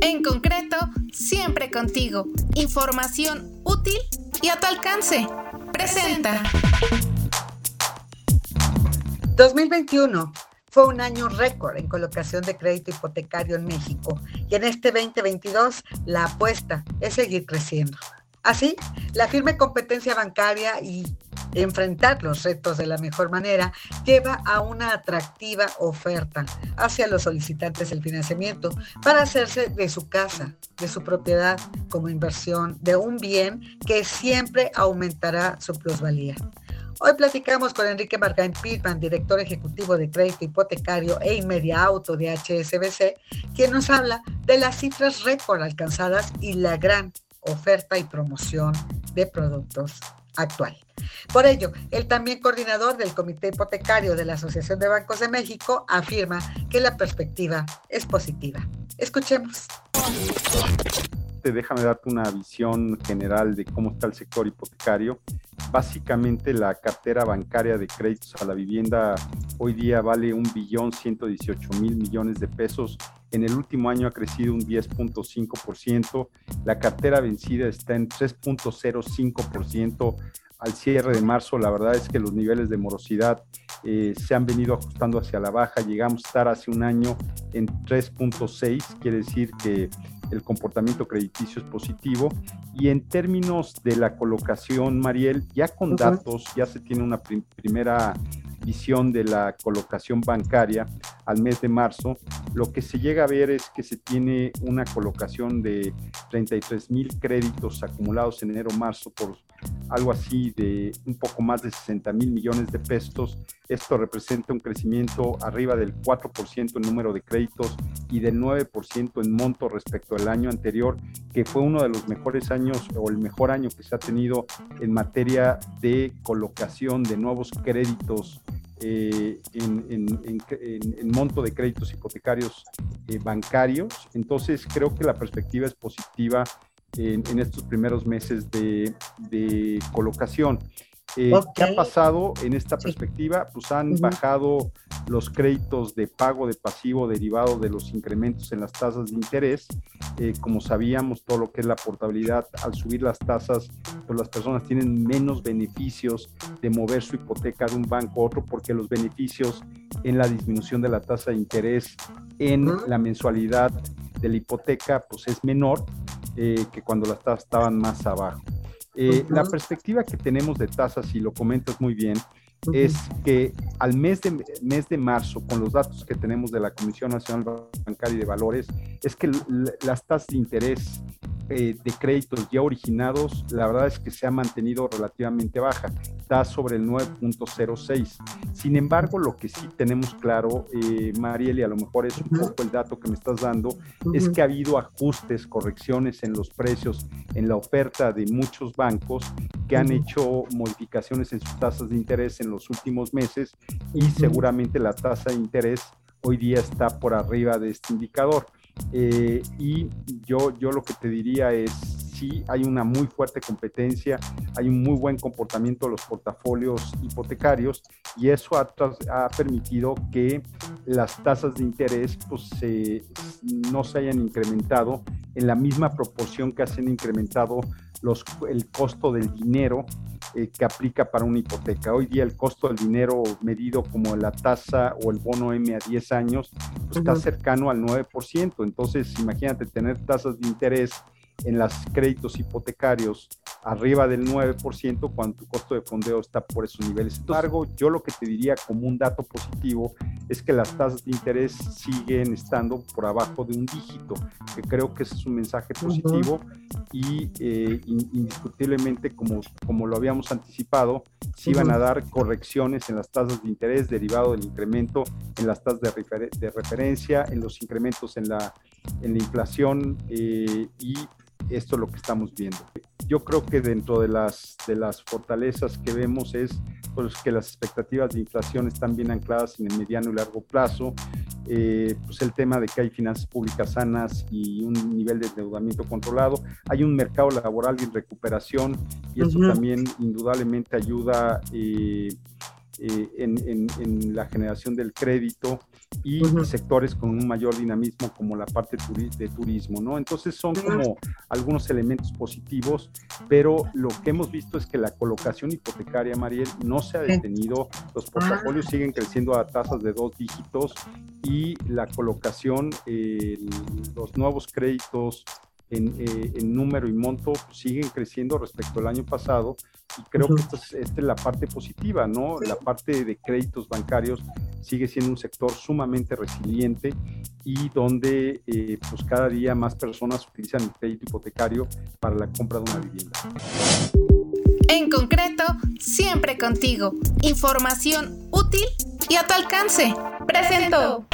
En concreto, siempre contigo. Información útil y a tu alcance. Presenta. 2021 fue un año récord en colocación de crédito hipotecario en México y en este 2022 la apuesta es seguir creciendo. Así, la firme competencia bancaria y enfrentar los retos de la mejor manera lleva a una atractiva oferta hacia los solicitantes del financiamiento para hacerse de su casa, de su propiedad como inversión, de un bien que siempre aumentará su plusvalía. Hoy platicamos con Enrique Margain Pitman, director ejecutivo de crédito hipotecario e Inmedia Auto de HSBC, quien nos habla de las cifras récord alcanzadas y la gran oferta y promoción de productos actual. Por ello, el también coordinador del Comité Hipotecario de la Asociación de Bancos de México afirma que la perspectiva es positiva. Escuchemos. Déjame darte una visión general de cómo está el sector hipotecario. Básicamente la cartera bancaria de créditos a la vivienda hoy día vale un billón 118 mil millones de pesos. En el último año ha crecido un 10.5%. La cartera vencida está en 3.05% al cierre de marzo, la verdad es que los niveles de morosidad eh, se han venido ajustando hacia la baja. Llegamos a estar hace un año en 3.6, quiere decir que el comportamiento crediticio es positivo. Y en términos de la colocación, Mariel, ya con datos, ya se tiene una primera visión de la colocación bancaria al mes de marzo, lo que se llega a ver es que se tiene una colocación de 33 mil créditos acumulados en enero-marzo por algo así de un poco más de 60 mil millones de pesos. Esto representa un crecimiento arriba del 4% en número de créditos y del 9% en monto respecto al año anterior, que fue uno de los mejores años o el mejor año que se ha tenido en materia de colocación de nuevos créditos eh, en, monto de créditos hipotecarios eh, bancarios. Entonces creo que la perspectiva es positiva en, estos primeros meses de, colocación. Eh, ¿Qué ha pasado en esta perspectiva? Pues han bajado los créditos de pago de pasivo derivado de los incrementos en las tasas de interés. Eh, como sabíamos, todo lo que es la portabilidad, al subir las tasas, pues las personas tienen menos beneficios de mover su hipoteca de un banco a otro porque los beneficios en la disminución de la tasa de interés en la mensualidad de la hipoteca pues es menor eh, que cuando las tasas estaban más abajo. Eh, la perspectiva que tenemos de tasas, y lo comentas muy bien, es que al mes de, mes de marzo, con los datos que tenemos de la Comisión Nacional Bancaria y de Valores, es que las tasas de interés eh, de créditos ya originados, la verdad es que se ha mantenido relativamente baja, está sobre el 9.06. Sin embargo, lo que sí tenemos claro, eh, Mariel, y a lo mejor es un poco el dato que me estás dando, es que ha habido ajustes, correcciones en los precios, en la oferta de muchos bancos que han hecho modificaciones en sus tasas de interés en los últimos meses y seguramente la tasa de interés hoy día está por arriba de este indicador. Eh, y yo, yo lo que te diría es, sí, hay una muy fuerte competencia, hay un muy buen comportamiento de los portafolios hipotecarios y eso ha, ha permitido que las tasas de interés pues, no se hayan incrementado en la misma proporción que se han incrementado los, el costo del dinero eh, que aplica para una hipoteca. Hoy día el costo del dinero medido como la tasa o el bono M a 10 años pues, está cercano al 9%. Entonces, imagínate tener tasas de interés en los créditos hipotecarios arriba del 9% cuando tu costo de fondeo está por esos niveles. Sin embargo, yo lo que te diría como un dato positivo es que las tasas de interés siguen estando por abajo de un dígito, que creo que ese es un mensaje positivo y eh, indiscutiblemente, como, como lo habíamos anticipado, se iban a dar correcciones en las tasas de interés derivado del incremento en las tasas de, de referencia, en los incrementos en la, en la inflación eh, y esto es lo que estamos viendo. Yo creo que dentro de las, de las fortalezas que vemos es pues, que las expectativas de inflación están bien ancladas en el mediano y largo plazo. Eh, pues el tema de que hay finanzas públicas sanas y un nivel de endeudamiento controlado. Hay un mercado laboral en recuperación y eso también indudablemente ayuda eh, eh, en, en, la generación del crédito y sectores con un mayor dinamismo como la parte de turismo, ¿no? Entonces son como algunos elementos positivos, pero lo que hemos visto es que la colocación hipotecaria, Mariel, no se ha detenido, los ah. portafolios siguen creciendo a tasas de dos dígitos y la colocación, los nuevos créditos eh, en, número y monto siguen creciendo respecto al año pasado y creo que esta es, la parte positiva, ¿no? La parte de créditos bancarios sigue siendo un sector sumamente resiliente y donde eh, pues cada día más personas utilizan el crédito hipotecario para la compra de una vivienda. En concreto, siempre contigo. Información útil y a tu alcance. Presento.